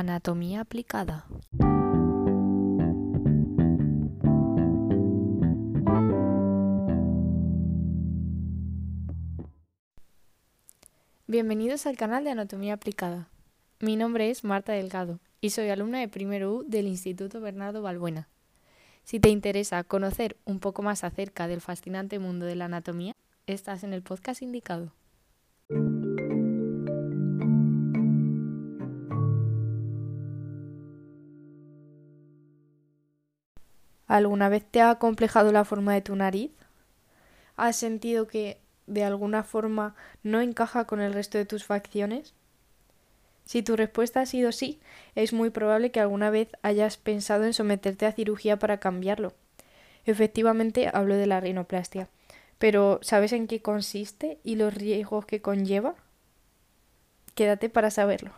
Anatomía aplicada. Bienvenidos al canal de Anatomía aplicada. Mi nombre es Marta Delgado y soy alumna de primero U del Instituto Bernardo Balbuena. Si te interesa conocer un poco más acerca del fascinante mundo de la anatomía, estás en el podcast indicado. ¿Alguna vez te ha complejado la forma de tu nariz? ¿Has sentido que de alguna forma no encaja con el resto de tus facciones? Si tu respuesta ha sido sí, es muy probable que alguna vez hayas pensado en someterte a cirugía para cambiarlo. Efectivamente, hablo de la rinoplastia. Pero, ¿sabes en qué consiste y los riesgos que conlleva? Quédate para saberlo.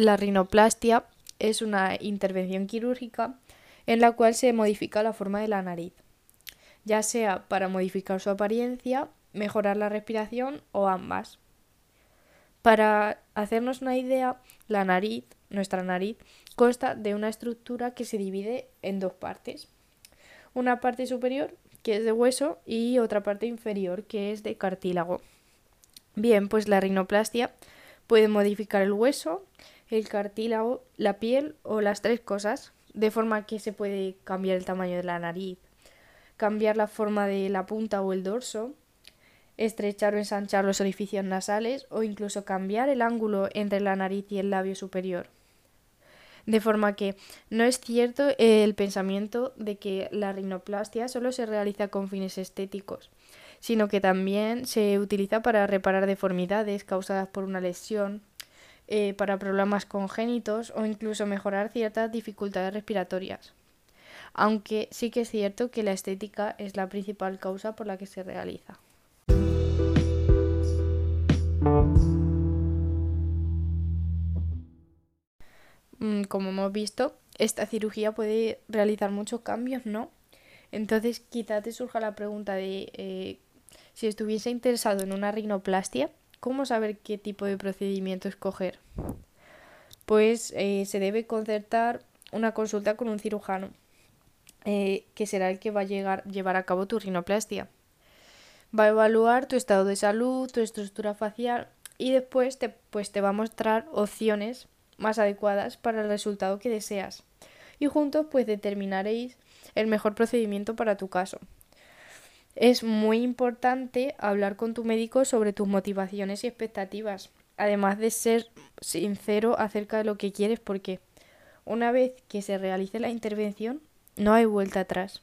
La rinoplastia es una intervención quirúrgica en la cual se modifica la forma de la nariz, ya sea para modificar su apariencia, mejorar la respiración o ambas. Para hacernos una idea, la nariz, nuestra nariz, consta de una estructura que se divide en dos partes. Una parte superior, que es de hueso, y otra parte inferior, que es de cartílago. Bien, pues la rinoplastia puede modificar el hueso, el cartílago, la piel o las tres cosas, de forma que se puede cambiar el tamaño de la nariz, cambiar la forma de la punta o el dorso, estrechar o ensanchar los orificios nasales o incluso cambiar el ángulo entre la nariz y el labio superior. De forma que no es cierto el pensamiento de que la rinoplastia solo se realiza con fines estéticos, sino que también se utiliza para reparar deformidades causadas por una lesión, eh, para problemas congénitos o incluso mejorar ciertas dificultades respiratorias. Aunque sí que es cierto que la estética es la principal causa por la que se realiza. Mm, como hemos visto, esta cirugía puede realizar muchos cambios, ¿no? Entonces quizá te surja la pregunta de eh, si estuviese interesado en una rinoplastia, ¿Cómo saber qué tipo de procedimiento escoger? Pues eh, se debe concertar una consulta con un cirujano, eh, que será el que va a llegar, llevar a cabo tu rinoplastia. Va a evaluar tu estado de salud, tu estructura facial y después te, pues te va a mostrar opciones más adecuadas para el resultado que deseas. Y juntos pues determinaréis el mejor procedimiento para tu caso. Es muy importante hablar con tu médico sobre tus motivaciones y expectativas, además de ser sincero acerca de lo que quieres porque una vez que se realice la intervención no hay vuelta atrás.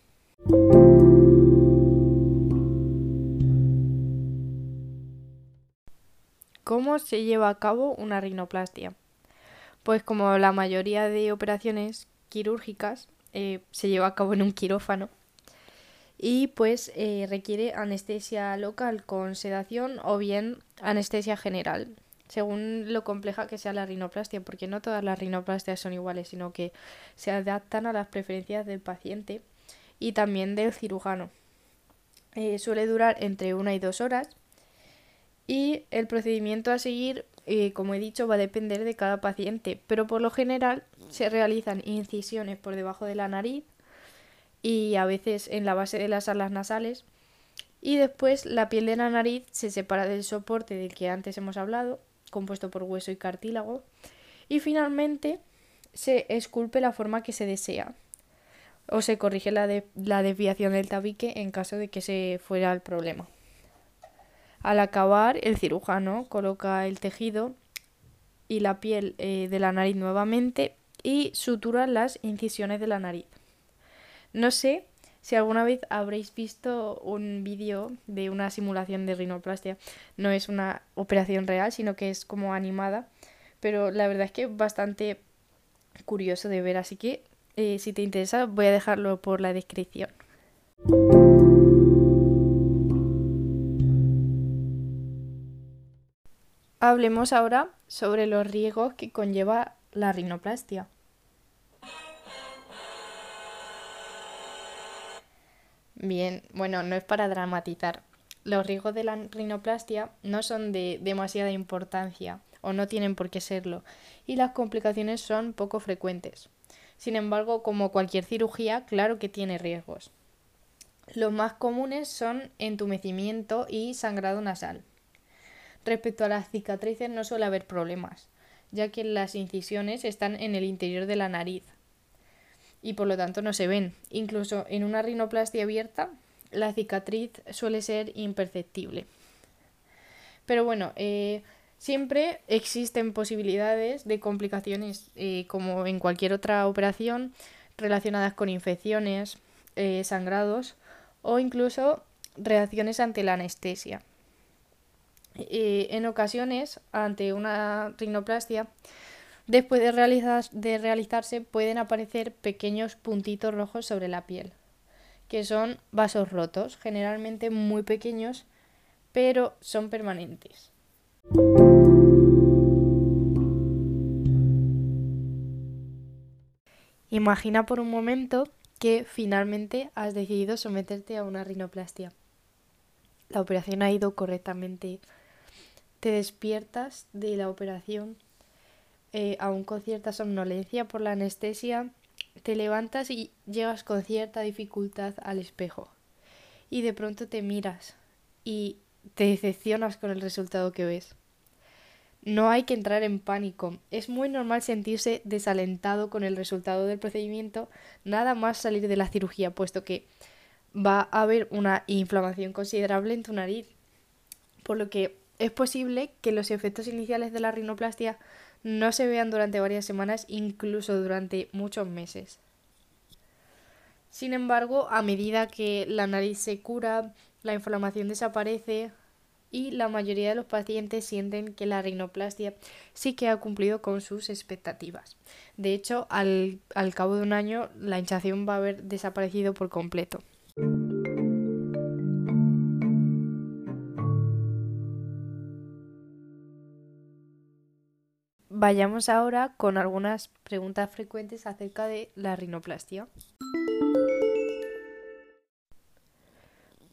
¿Cómo se lleva a cabo una rinoplastia? Pues como la mayoría de operaciones quirúrgicas eh, se lleva a cabo en un quirófano, y pues eh, requiere anestesia local con sedación o bien anestesia general, según lo compleja que sea la rinoplastia, porque no todas las rinoplastias son iguales, sino que se adaptan a las preferencias del paciente y también del cirujano. Eh, suele durar entre una y dos horas y el procedimiento a seguir, eh, como he dicho, va a depender de cada paciente, pero por lo general se realizan incisiones por debajo de la nariz y a veces en la base de las alas nasales. Y después la piel de la nariz se separa del soporte del que antes hemos hablado, compuesto por hueso y cartílago. Y finalmente se esculpe la forma que se desea. O se corrige la, la desviación del tabique en caso de que se fuera el problema. Al acabar, el cirujano coloca el tejido y la piel eh, de la nariz nuevamente y sutura las incisiones de la nariz. No sé si alguna vez habréis visto un vídeo de una simulación de rinoplastia. No es una operación real, sino que es como animada. Pero la verdad es que es bastante curioso de ver. Así que eh, si te interesa voy a dejarlo por la descripción. Hablemos ahora sobre los riesgos que conlleva la rinoplastia. Bien, bueno, no es para dramatizar. los riesgos de la rinoplastia no son de demasiada importancia o no tienen por qué serlo y las complicaciones son poco frecuentes. Sin embargo, como cualquier cirugía, claro que tiene riesgos. Los más comunes son entumecimiento y sangrado nasal. Respecto a las cicatrices no suele haber problemas, ya que las incisiones están en el interior de la nariz y por lo tanto no se ven. Incluso en una rinoplastia abierta, la cicatriz suele ser imperceptible. Pero bueno, eh, siempre existen posibilidades de complicaciones, eh, como en cualquier otra operación, relacionadas con infecciones, eh, sangrados o incluso reacciones ante la anestesia. en ocasiones, ante una rinoplastia, después de, realizarse pueden aparecer pequeños puntitos rojos sobre la piel, que son vasos rotos, generalmente muy pequeños, pero son permanentes. Imagina por un momento que finalmente has decidido someterte a una rinoplastia. La operación ha ido correctamente. Te despiertas de la operación eh, aún con cierta somnolencia por la anestesia. Te levantas y llegas con cierta dificultad al espejo. Y de pronto te miras y te decepcionas con el resultado que ves. No hay que entrar en pánico. Es muy normal sentirse desalentado con el resultado del procedimiento, nada más salir de la cirugía, puesto que va a haber una inflamación considerable en tu nariz. Por lo que es posible que los efectos iniciales de la rinoplastia no se vean durante varias semanas, incluso durante muchos meses. Sin embargo, a medida que la nariz se cura, la inflamación desaparece, y la mayoría de los pacientes sienten que la rinoplastia sí que ha cumplido con sus expectativas. De hecho, al, al cabo de un año la hinchación va a haber desaparecido por completo. Vayamos ahora con algunas preguntas frecuentes acerca de la rinoplastia.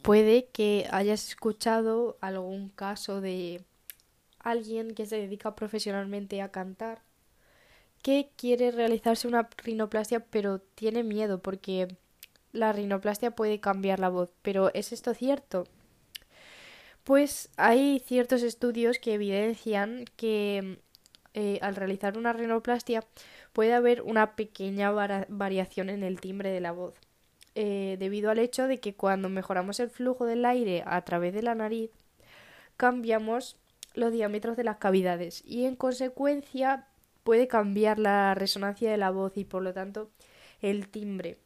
Puede que hayas escuchado algún caso de alguien que se dedica profesionalmente a cantar que quiere realizarse una rinoplastia pero tiene miedo porque la rinoplastia puede cambiar la voz. Pero ¿es esto cierto? Pues hay ciertos estudios que evidencian que eh, al realizar una rinoplastia puede haber una pequeña variación en el timbre de la voz. Eh, debido al hecho de que cuando mejoramos el flujo del aire a través de la nariz, cambiamos los diámetros de las cavidades y en consecuencia puede cambiar la resonancia de la voz y por lo tanto el timbre.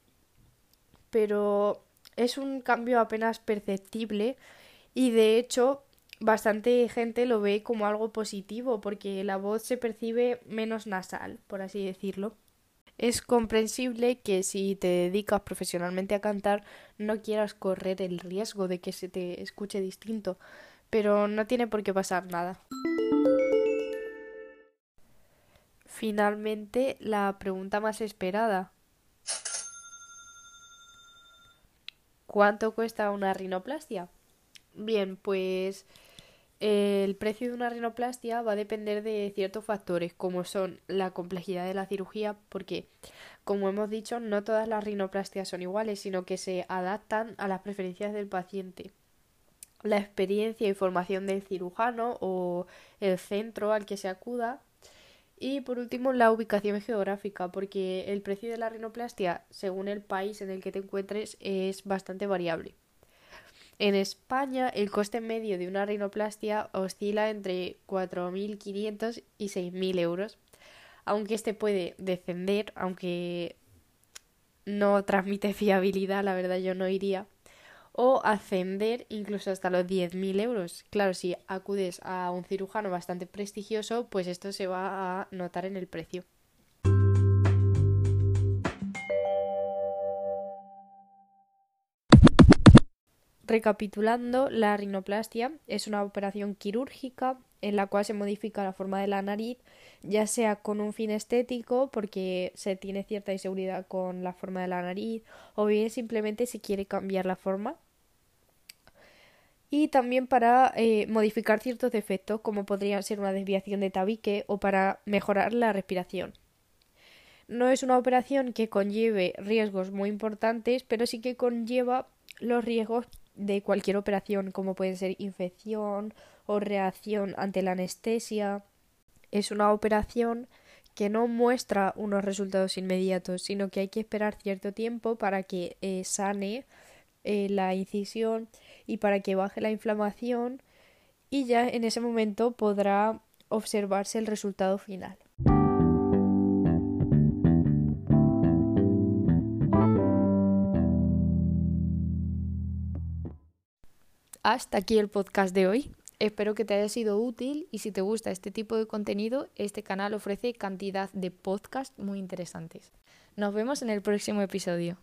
Pero es un cambio apenas perceptible y de hecho bastante gente lo ve como algo positivo porque la voz se percibe menos nasal, por así decirlo. Es comprensible que si te dedicas profesionalmente a cantar no quieras correr el riesgo de que se te escuche distinto, pero no tiene por qué pasar nada. Finalmente, la pregunta más esperada. ¿Cuánto cuesta una rinoplastia? Bien, pues el precio de una rinoplastia va a depender de ciertos factores, como son la complejidad de la cirugía, porque, como hemos dicho, no todas las rinoplastias son iguales, sino que se adaptan a las preferencias del paciente. La experiencia y formación del cirujano o el centro al que se acuda. Y por último, la ubicación geográfica, porque el precio de la rinoplastia, según el país en el que te encuentres, es bastante variable. En España, el coste medio de una rinoplastia oscila entre 4.500 y 6.000 euros, aunque este puede descender, aunque no transmite fiabilidad, la verdad yo no iría, o ascender incluso hasta los 10.000 euros. Claro, si acudes a un cirujano bastante prestigioso, pues esto se va a notar en el precio. Recapitulando, la rinoplastia es una operación quirúrgica en la cual se modifica la forma de la nariz, ya sea con un fin estético, porque se tiene cierta inseguridad con la forma de la nariz, o bien simplemente se quiere cambiar la forma. y también para eh, modificar ciertos defectos como podrían ser una desviación de tabique o para mejorar la respiración. No es una operación que conlleve riesgos muy importantes, pero sí que conlleva los riesgos de cualquier operación, como pueden ser infección o reacción ante la anestesia. Es una operación que no muestra unos resultados inmediatos, sino que hay que esperar cierto tiempo para que eh, sane eh, la incisión y para que baje la inflamación y ya en ese momento podrá observarse el resultado final. Hasta aquí el podcast de hoy. Espero que te haya sido útil y si te gusta este tipo de contenido, este canal ofrece cantidad de podcasts muy interesantes. Nos vemos en el próximo episodio.